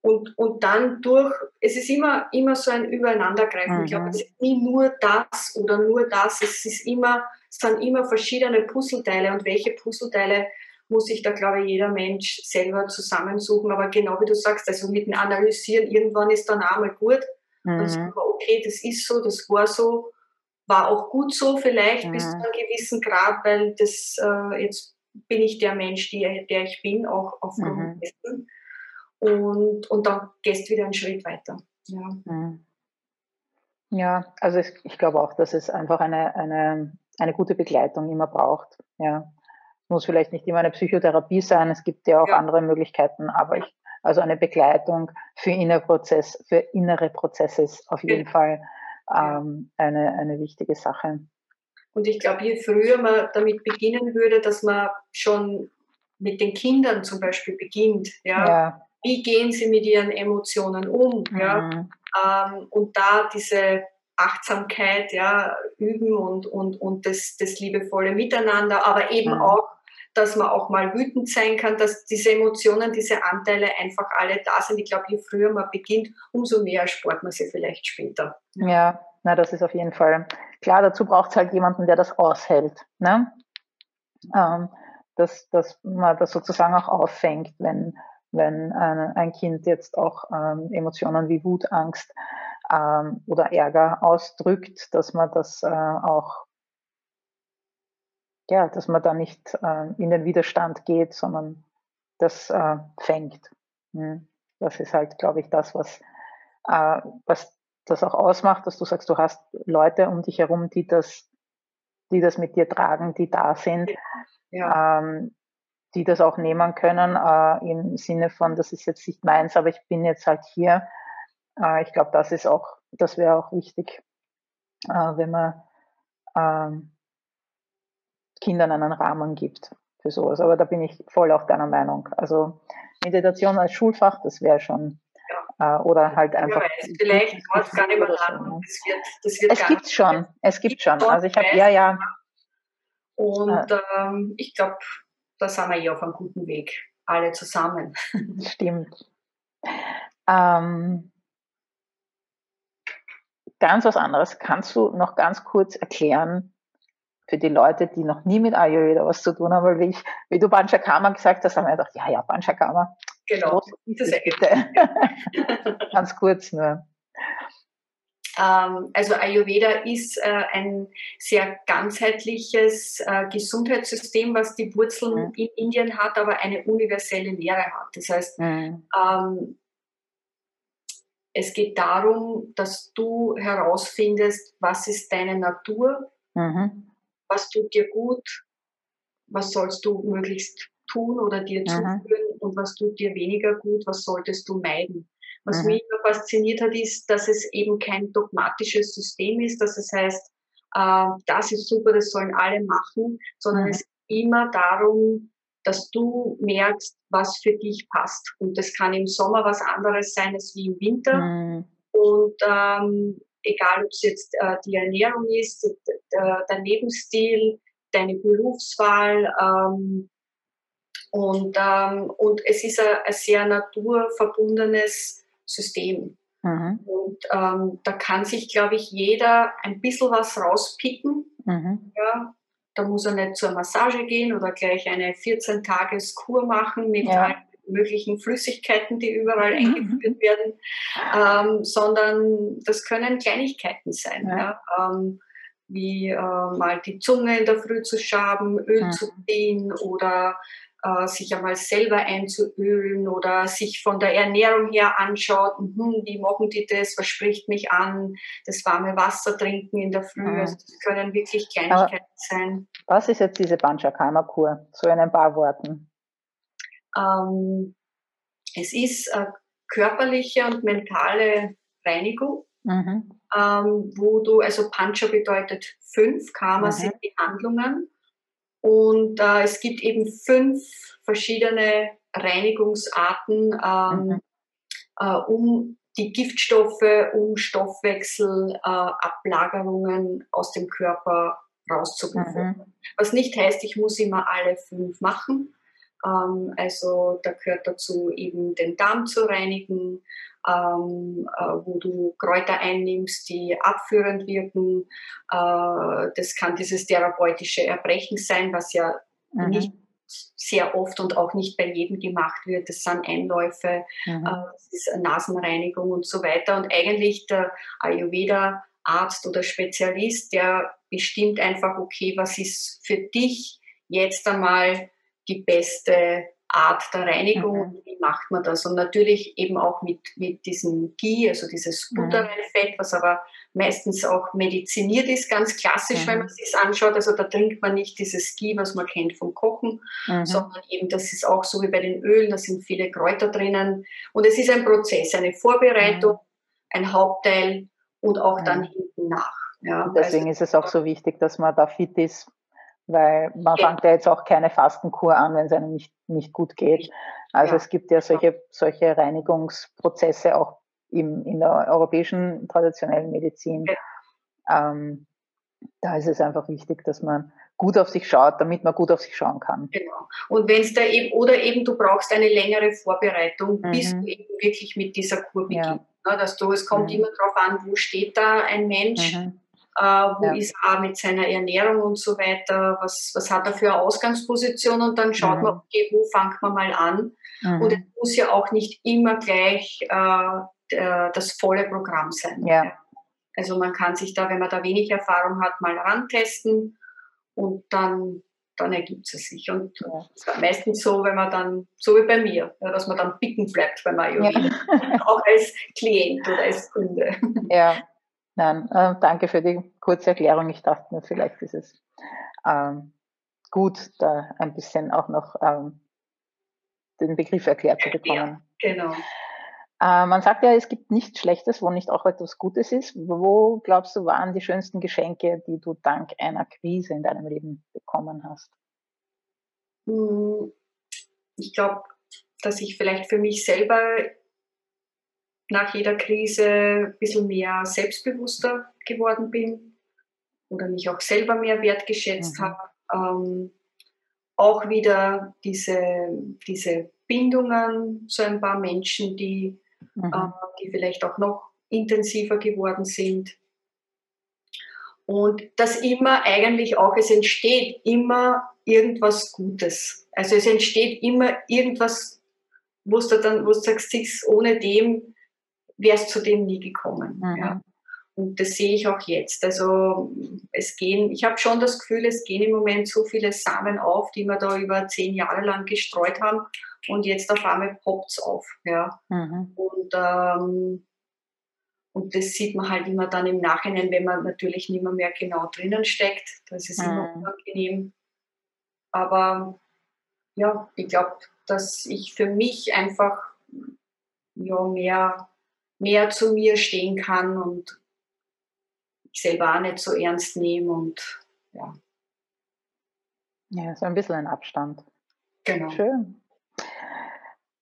Und, und dann durch, es ist immer, immer so ein Übereinandergreifen. Mhm. Ich glaube, es ist nie nur das oder nur das. Es ist immer, es sind immer verschiedene Puzzleteile und welche Puzzleteile muss sich da, glaube ich, jeder Mensch selber zusammensuchen. Aber genau wie du sagst, also mit dem Analysieren, irgendwann ist dann auch mal gut. Mhm. Und sagen, okay, das ist so, das war so, war auch gut so vielleicht mhm. bis zu einem gewissen Grad, weil das äh, jetzt bin ich der Mensch, die, der ich bin, auch aufgrund mhm. dessen. Und, und dann gehst du wieder einen Schritt weiter. Ja, mhm. ja also ich, ich glaube auch, dass es einfach eine, eine, eine gute Begleitung immer braucht. Ja muss vielleicht nicht immer eine Psychotherapie sein, es gibt ja auch ja. andere Möglichkeiten, aber ich, also eine Begleitung für innere Prozess, für innere Prozesse ist auf jeden ja. Fall ähm, eine, eine wichtige Sache. Und ich glaube, je früher man damit beginnen würde, dass man schon mit den Kindern zum Beispiel beginnt, ja, ja. wie gehen sie mit ihren Emotionen um, mhm. ja, ähm, und da diese Achtsamkeit ja, üben und, und, und das, das liebevolle Miteinander, aber eben mhm. auch dass man auch mal wütend sein kann, dass diese Emotionen, diese Anteile einfach alle da sind. Ich glaube, je früher man beginnt, umso mehr spart man sie vielleicht später. Ja, na, das ist auf jeden Fall klar. Dazu braucht es halt jemanden, der das aushält. Ne? Ähm, dass, dass man das sozusagen auch auffängt, wenn, wenn ein, ein Kind jetzt auch ähm, Emotionen wie Wut, Angst ähm, oder Ärger ausdrückt, dass man das äh, auch ja, dass man da nicht äh, in den Widerstand geht, sondern das äh, fängt. Hm. Das ist halt, glaube ich, das, was, äh, was das auch ausmacht, dass du sagst, du hast Leute um dich herum, die das, die das mit dir tragen, die da sind, ja. ähm, die das auch nehmen können, äh, im Sinne von, das ist jetzt nicht meins, aber ich bin jetzt halt hier. Äh, ich glaube, das ist auch, das wäre auch wichtig, äh, wenn man ähm, Kindern einen Rahmen gibt für sowas. Aber da bin ich voll auf deiner Meinung. Also Meditation als Schulfach, das wäre schon ja. äh, oder halt einfach. Weiß, vielleicht dauert gar nicht. Ne? Das wird, das wird es gibt schon, es gibt schon. Also ich habe ja ja. Und äh, ähm, ich glaube, da sind wir eh auf einem guten Weg, alle zusammen. *laughs* Stimmt. Ähm, ganz was anderes. Kannst du noch ganz kurz erklären für die Leute, die noch nie mit Ayurveda was zu tun haben? Weil wie, ich, wie du Panchakarma gesagt hast, haben wir gedacht, ja, ja, Panchakarma. Genau. Das bitte. *laughs* ganz kurz nur. Ähm, also Ayurveda ist äh, ein sehr ganzheitliches äh, Gesundheitssystem, was die Wurzeln mhm. in Indien hat, aber eine universelle Lehre hat. Das heißt, mhm. ähm, es geht darum, dass du herausfindest, was ist deine Natur, mhm. Was tut dir gut, was sollst du möglichst tun oder dir mhm. zuführen und was tut dir weniger gut, was solltest du meiden. Was mhm. mich immer fasziniert hat, ist, dass es eben kein dogmatisches System ist, dass es heißt, äh, das ist super, das sollen alle machen, sondern mhm. es geht immer darum, dass du merkst, was für dich passt. Und das kann im Sommer was anderes sein als wie im Winter. Mhm. Und ähm, egal, ob es jetzt äh, die Ernährung ist, der, der Lebensstil, deine Berufswahl. Ähm, und, ähm, und es ist ein, ein sehr naturverbundenes System. Mhm. Und ähm, da kann sich, glaube ich, jeder ein bisschen was rauspicken. Mhm. Ja, da muss er nicht zur Massage gehen oder gleich eine 14-Tages-Kur machen mit ja. allen möglichen Flüssigkeiten, die überall mhm. eingeführt werden, ähm, sondern das können Kleinigkeiten sein. Ja. Ja, ähm, wie äh, mal die Zunge in der Früh zu schaben, Öl mhm. zu ziehen oder äh, sich einmal selber einzuölen oder sich von der Ernährung her anschaut, hm, wie machen die das, was spricht mich an, das warme Wasser trinken in der Früh, mhm. also das können wirklich Kleinigkeiten Aber sein. Was ist jetzt diese Panchakarma-Kur, so in ein paar Worten? Ähm, es ist äh, körperliche und mentale Reinigung. Mhm. Ähm, wo du, also Pancha bedeutet fünf, Karma mhm. sind die Handlungen und äh, es gibt eben fünf verschiedene Reinigungsarten, ähm, mhm. äh, um die Giftstoffe, um Stoffwechselablagerungen äh, aus dem Körper rauszubekommen. Mhm. Was nicht heißt, ich muss immer alle fünf machen. Ähm, also da gehört dazu eben den Darm zu reinigen, ähm, äh, wo du Kräuter einnimmst, die abführend wirken. Äh, das kann dieses therapeutische Erbrechen sein, was ja mhm. nicht sehr oft und auch nicht bei jedem gemacht wird. Das sind Einläufe, mhm. äh, das ist Nasenreinigung und so weiter. Und eigentlich der Ayurveda Arzt oder Spezialist, der bestimmt einfach, okay, was ist für dich jetzt einmal die beste Art der Reinigung, mhm. wie macht man das? Und natürlich eben auch mit, mit diesem Ghee, also dieses mhm. Butterwellfett, was aber meistens auch mediziniert ist, ganz klassisch, mhm. wenn man sich anschaut. Also da trinkt man nicht dieses Ghee, was man kennt vom Kochen, mhm. sondern eben das ist auch so wie bei den Ölen, da sind viele Kräuter drinnen. Und es ist ein Prozess, eine Vorbereitung, mhm. ein Hauptteil und auch dann mhm. hinten nach. Ja, deswegen also, ist es auch so wichtig, dass man da fit ist, weil man fängt ja jetzt auch keine Fastenkur an, wenn es einem nicht, nicht gut geht. Also ja. es gibt ja solche, solche Reinigungsprozesse auch im, in der europäischen traditionellen Medizin. Ja. Ähm, da ist es einfach wichtig, dass man gut auf sich schaut, damit man gut auf sich schauen kann. Genau. Und wenn es da eben, oder eben du brauchst eine längere Vorbereitung, mhm. bis du eben wirklich mit dieser Kur beginnst. Ja. dass du, es kommt mhm. immer darauf an, wo steht da ein Mensch, mhm äh, wo ja. ist er mit seiner Ernährung und so weiter, was, was hat er für eine Ausgangsposition und dann schaut mhm. man, okay, wo fängt man mal an. Mhm. Und es muss ja auch nicht immer gleich äh, der, das volle Programm sein. Ja. Also man kann sich da, wenn man da wenig Erfahrung hat, mal rantesten und dann, dann ergibt es sich. Und ja. meistens so, wenn man dann, so wie bei mir, ja, dass man dann picken bleibt bei Ayurveda, ja. auch als Klient oder als Kunde. Ja, Nein, äh, danke für die kurze Erklärung. Ich dachte mir, vielleicht ist es ähm, gut, da ein bisschen auch noch ähm, den Begriff erklärt zu bekommen. Ja, genau. Äh, man sagt ja, es gibt nichts Schlechtes, wo nicht auch etwas Gutes ist. Wo glaubst du, waren die schönsten Geschenke, die du dank einer Krise in deinem Leben bekommen hast? Hm, ich glaube, dass ich vielleicht für mich selber nach jeder Krise ein bisschen mehr selbstbewusster geworden bin oder mich auch selber mehr wertgeschätzt mhm. habe. Ähm, auch wieder diese, diese Bindungen zu ein paar Menschen, die, mhm. äh, die vielleicht auch noch intensiver geworden sind. Und dass immer eigentlich auch, es entsteht immer irgendwas Gutes. Also es entsteht immer irgendwas, wo du dann, wo du sagst, ohne dem wärst zu dem nie gekommen. Mhm. Ja. Und das sehe ich auch jetzt. Also es gehen, ich habe schon das Gefühl, es gehen im Moment so viele Samen auf, die wir da über zehn Jahre lang gestreut haben und jetzt auf einmal poppt es auf. Ja. Mhm. Und, ähm, und das sieht man halt immer dann im Nachhinein, wenn man natürlich nicht mehr, mehr genau drinnen steckt. Das ist mhm. immer unangenehm. Aber ja, ich glaube, dass ich für mich einfach ja, mehr, mehr zu mir stehen kann und ich selber auch nicht so ernst nehme und ja. Ja, so ein bisschen ein Abstand. Genau. Schön.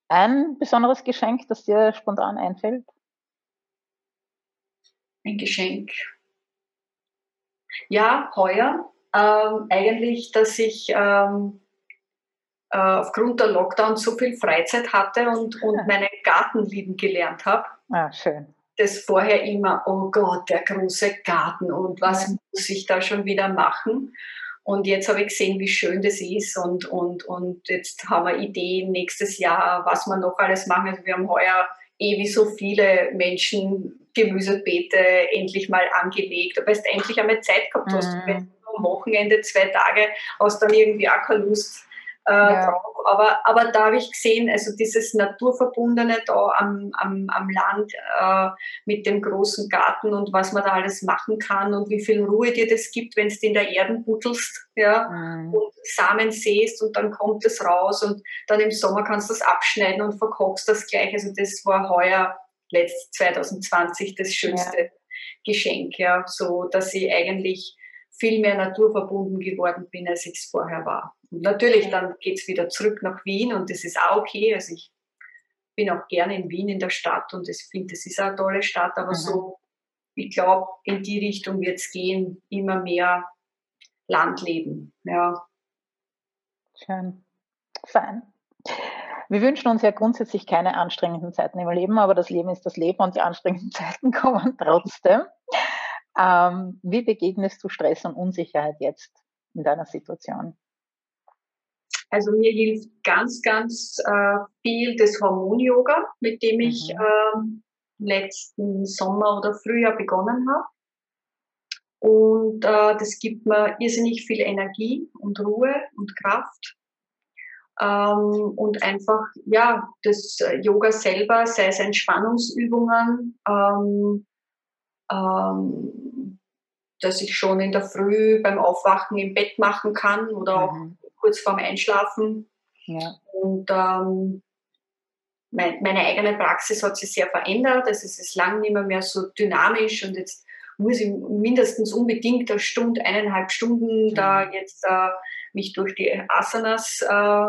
Ein besonderes Geschenk, das dir spontan einfällt? Ein Geschenk. Ja, heuer. Ähm, eigentlich, dass ich ähm, äh, aufgrund der Lockdown so viel Freizeit hatte und, und ja. meinen Garten lieben gelernt habe. Ah, schön. Das vorher immer, oh Gott, der große Garten und was ja. muss ich da schon wieder machen? Und jetzt habe ich gesehen, wie schön das ist und, und, und jetzt haben wir Ideen nächstes Jahr, was wir noch alles machen. Also wir haben heuer eh wie so viele Menschen Gemüsebeete endlich mal angelegt. Aber du endlich einmal Zeit gehabt hast, mhm. wenn du am Wochenende zwei Tage hast dann irgendwie auch keine Lust, äh, ja. drauf. Aber, aber da habe ich gesehen, also dieses Naturverbundene da am, am, am Land äh, mit dem großen Garten und was man da alles machen kann und wie viel Ruhe dir das gibt, wenn du in der Erde buttelst ja, mhm. und Samen säst und dann kommt es raus und dann im Sommer kannst du das abschneiden und verkochst das gleich. Also das war heuer, letzt 2020, das schönste ja. Geschenk, ja, so dass ich eigentlich viel mehr naturverbunden geworden bin, als ich es vorher war. Und natürlich, dann geht es wieder zurück nach Wien und das ist auch okay. Also ich bin auch gerne in Wien in der Stadt und ich finde, das ist eine tolle Stadt, aber mhm. so, ich glaube, in die Richtung wird es gehen, immer mehr Landleben. Ja. Schön. Fein. Wir wünschen uns ja grundsätzlich keine anstrengenden Zeiten im Leben, aber das Leben ist das Leben und die anstrengenden *laughs* Zeiten kommen trotzdem. Ähm, wie begegnest du Stress und Unsicherheit jetzt in deiner Situation? Also mir hilft ganz, ganz äh, viel das Hormon-Yoga, mit dem ich mhm. äh, letzten Sommer oder Frühjahr begonnen habe. Und äh, das gibt mir irrsinnig viel Energie und Ruhe und Kraft. Ähm, und einfach, ja, das Yoga selber, sei es Entspannungsübungen, ähm, ähm, dass ich schon in der Früh beim Aufwachen im Bett machen kann oder auch mhm. Kurz vorm Einschlafen. Ja. Und ähm, mein, meine eigene Praxis hat sich sehr verändert. Also es ist lang nicht mehr, mehr so dynamisch und jetzt muss ich mindestens unbedingt eine Stunde, eineinhalb Stunden mhm. da jetzt äh, mich durch die Asanas äh,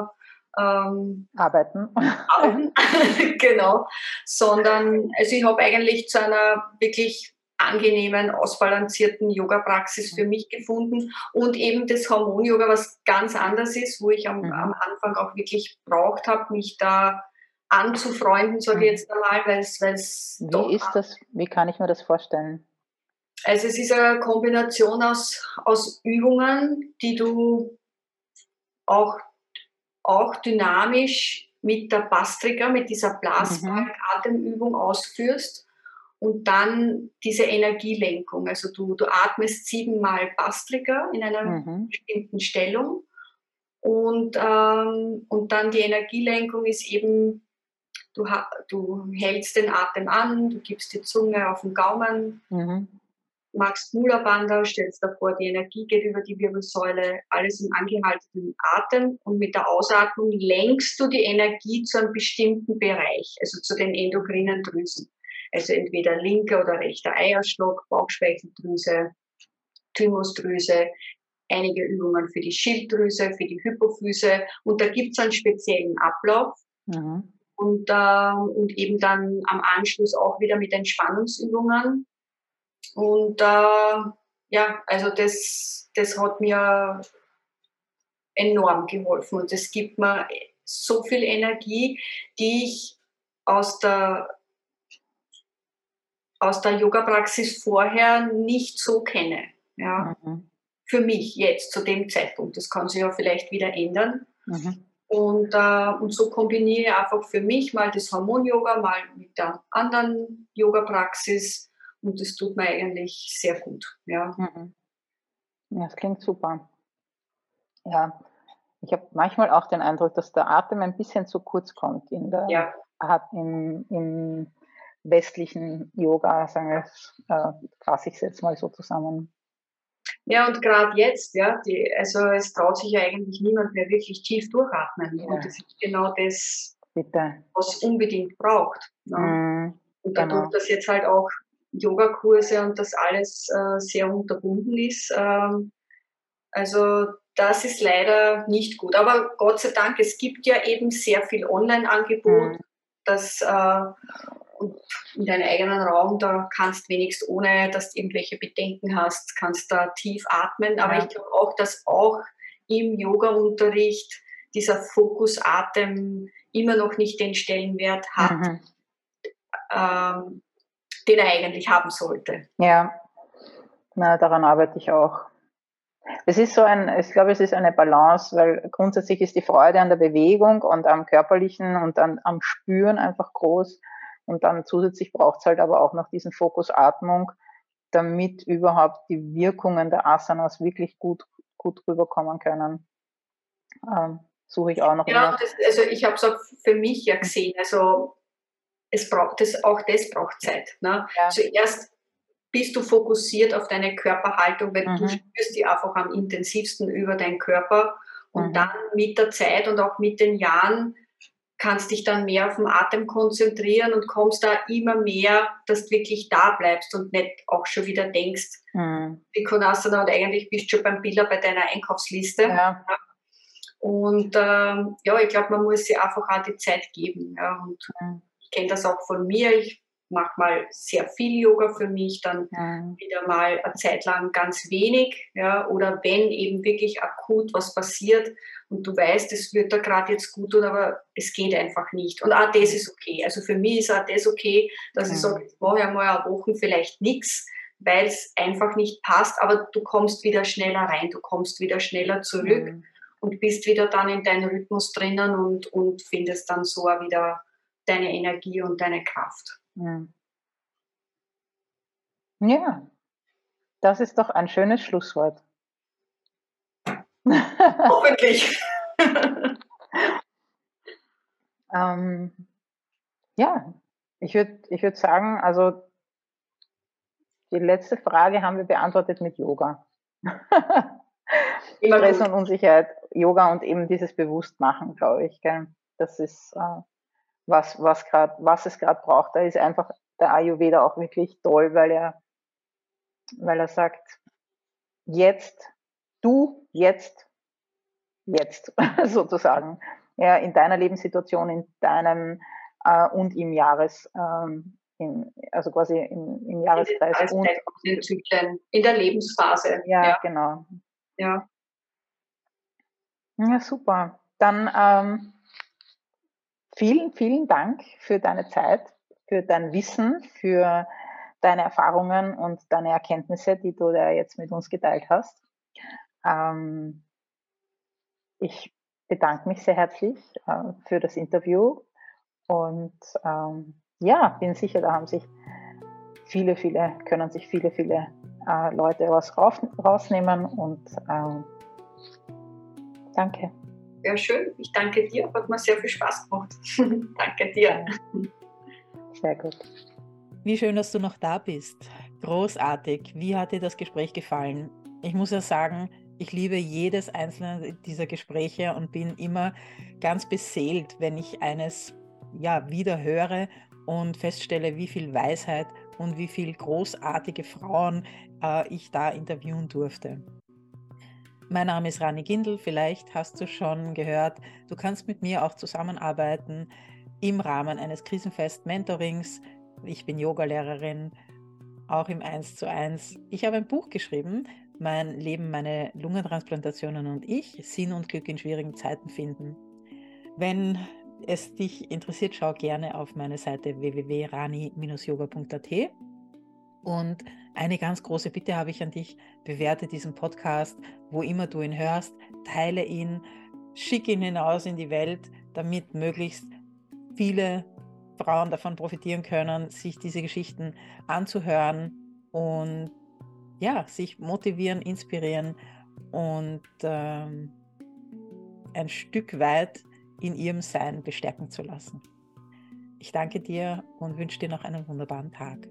ähm, arbeiten. arbeiten. *laughs* genau. Sondern, also ich habe eigentlich zu einer wirklich angenehmen, ausbalancierten Yoga-Praxis für mhm. mich gefunden und eben das Hormon-Yoga, was ganz anders ist, wo ich am, mhm. am Anfang auch wirklich braucht habe, mich da anzufreunden, sage ich mhm. jetzt einmal, weil es Wie ist das, wie kann ich mir das vorstellen? Also es ist eine Kombination aus, aus Übungen, die du auch, auch dynamisch mit der Bastrika, mit dieser Blasbalg-Atemübung ausführst und dann diese Energielenkung. Also du, du atmest siebenmal Bastrika in einer mhm. bestimmten Stellung und, ähm, und dann die Energielenkung ist eben, du, du hältst den Atem an, du gibst die Zunge auf den Gaumen, mhm. machst Mula Bandha, stellst davor, die Energie geht über die Wirbelsäule, alles im angehaltenen Atem und mit der Ausatmung lenkst du die Energie zu einem bestimmten Bereich, also zu den endokrinen Drüsen. Also entweder linker oder rechter Eierstock, Bauchspeicheldrüse, Thymusdrüse, einige Übungen für die Schilddrüse, für die Hypophyse. Und da gibt es einen speziellen Ablauf, Mhm. Und, äh, und eben dann am Anschluss auch wieder mit Entspannungsübungen. Und äh, ja, also das, das hat mir enorm geholfen und es gibt mir so viel Energie, die ich aus der, aus der Yoga-Praxis vorher nicht so kenne. Ja. Mhm. Für mich jetzt zu dem Zeitpunkt. Das kann sich ja vielleicht wieder ändern. Mhm. Und, äh, und so kombiniere ich einfach für mich mal das Hormon-Yoga, mal mit der anderen Yoga-Praxis. Und das tut mir eigentlich sehr gut. Ja. Mhm. Das klingt super. Ja, ich habe manchmal auch den Eindruck, dass der Atem ein bisschen zu kurz kommt in der, ja. im, im westlichen Yoga, sagen wir, äh, fasse ich es jetzt mal so zusammen. Ja, und gerade jetzt, ja, die, also es traut sich ja eigentlich niemand mehr wirklich tief durchatmen. Ja. Und das ist genau das, Bitte. was unbedingt braucht. Ne? Mm, und dadurch, genau. dass jetzt halt auch Yogakurse und das alles äh, sehr unterbunden ist, ähm, also das ist leider nicht gut. Aber Gott sei Dank, es gibt ja eben sehr viel Online-Angebot, mhm. das äh, in deinem eigenen Raum, da kannst wenigstens ohne, dass du irgendwelche Bedenken hast, kannst da tief atmen. Aber ja. ich glaube auch, dass auch im Yoga-Unterricht dieser Fokusatem immer noch nicht den Stellenwert hat, mhm. ähm, den er eigentlich haben sollte. Ja, Na, daran arbeite ich auch. Es ist so ein, ich glaube, es ist eine Balance, weil grundsätzlich ist die Freude an der Bewegung und am körperlichen und an, am Spüren einfach groß. Und dann zusätzlich braucht es halt aber auch noch diesen Fokus Atmung, damit überhaupt die Wirkungen der Asanas wirklich gut, gut rüberkommen können. Ähm, suche ich auch noch. Ja, das, also ich habe es auch für mich ja gesehen. Also es braucht das, auch das braucht Zeit. Ne? Ja. Zuerst bist du fokussiert auf deine Körperhaltung, weil mhm. du spürst die einfach am intensivsten über deinen Körper. Und mhm. dann mit der Zeit und auch mit den Jahren kannst dich dann mehr auf den Atem konzentrieren und kommst da immer mehr, dass du wirklich da bleibst und nicht auch schon wieder denkst, mhm. Konasana und eigentlich bist du schon beim Bilder bei deiner Einkaufsliste. Ja. Und ähm, ja, ich glaube, man muss sich einfach auch die Zeit geben. Ja. Und mhm. ich kenne das auch von mir. Ich mache mal sehr viel Yoga für mich, dann ja. wieder mal eine Zeit lang ganz wenig, ja, oder wenn eben wirklich akut was passiert und du weißt, es wird da gerade jetzt gut tun, aber es geht einfach nicht. Und auch das ist okay. Also für mich ist auch das okay, dass ja. ich sage, ich mache ja mal eine Woche vielleicht nichts, weil es einfach nicht passt, aber du kommst wieder schneller rein, du kommst wieder schneller zurück mhm. und bist wieder dann in deinem Rhythmus drinnen und, und findest dann so wieder deine Energie und deine Kraft. Hm. Ja, das ist doch ein schönes Schlusswort. Hoffentlich. ähm, ja, ich würde ich würd sagen, also die letzte Frage haben wir beantwortet mit Yoga. Stress und Unsicherheit, Yoga und eben dieses Bewusstmachen, glaube ich. Gell? Das ist äh, was, was, grad, was es gerade braucht. Da ist einfach der Ayurveda auch wirklich toll, weil er, weil er sagt, jetzt, du, jetzt, jetzt *laughs* sozusagen. Ja, in deiner Lebenssituation, in deinem äh, und im Jahres, ähm, in, also quasi im, im Jahreskreis. und in, Zyklen, in der Lebensphase. Ja, ja, genau. Ja. Ja, super. Dann ähm, Vielen, vielen Dank für deine Zeit, für dein Wissen, für deine Erfahrungen und deine Erkenntnisse, die du da jetzt mit uns geteilt hast. Ähm, ich bedanke mich sehr herzlich äh, für das Interview und ähm, ja, bin sicher, da haben sich viele, viele, können sich viele, viele äh, Leute was raus, rausnehmen und äh, danke. Ja, schön. Ich danke dir. Hat mir sehr viel Spaß gemacht. *laughs* danke dir. Sehr gut. Wie schön, dass du noch da bist. Großartig. Wie hat dir das Gespräch gefallen? Ich muss ja sagen, ich liebe jedes einzelne dieser Gespräche und bin immer ganz beseelt, wenn ich eines ja, wieder höre und feststelle, wie viel Weisheit und wie viel großartige Frauen äh, ich da interviewen durfte. Mein Name ist Rani Gindel, vielleicht hast du schon gehört, du kannst mit mir auch zusammenarbeiten im Rahmen eines Krisenfest-Mentorings. Ich bin Yogalehrerin, auch im 1 zu 1. Ich habe ein Buch geschrieben, Mein Leben, meine Lungentransplantationen und ich, Sinn und Glück in schwierigen Zeiten finden. Wenn es dich interessiert, schau gerne auf meine Seite www.rani-yoga.at. Und eine ganz große Bitte habe ich an dich, bewerte diesen Podcast, wo immer du ihn hörst, teile ihn, schick ihn hinaus in die Welt, damit möglichst viele Frauen davon profitieren können, sich diese Geschichten anzuhören und ja, sich motivieren, inspirieren und ähm, ein Stück weit in ihrem Sein bestärken zu lassen. Ich danke dir und wünsche dir noch einen wunderbaren Tag.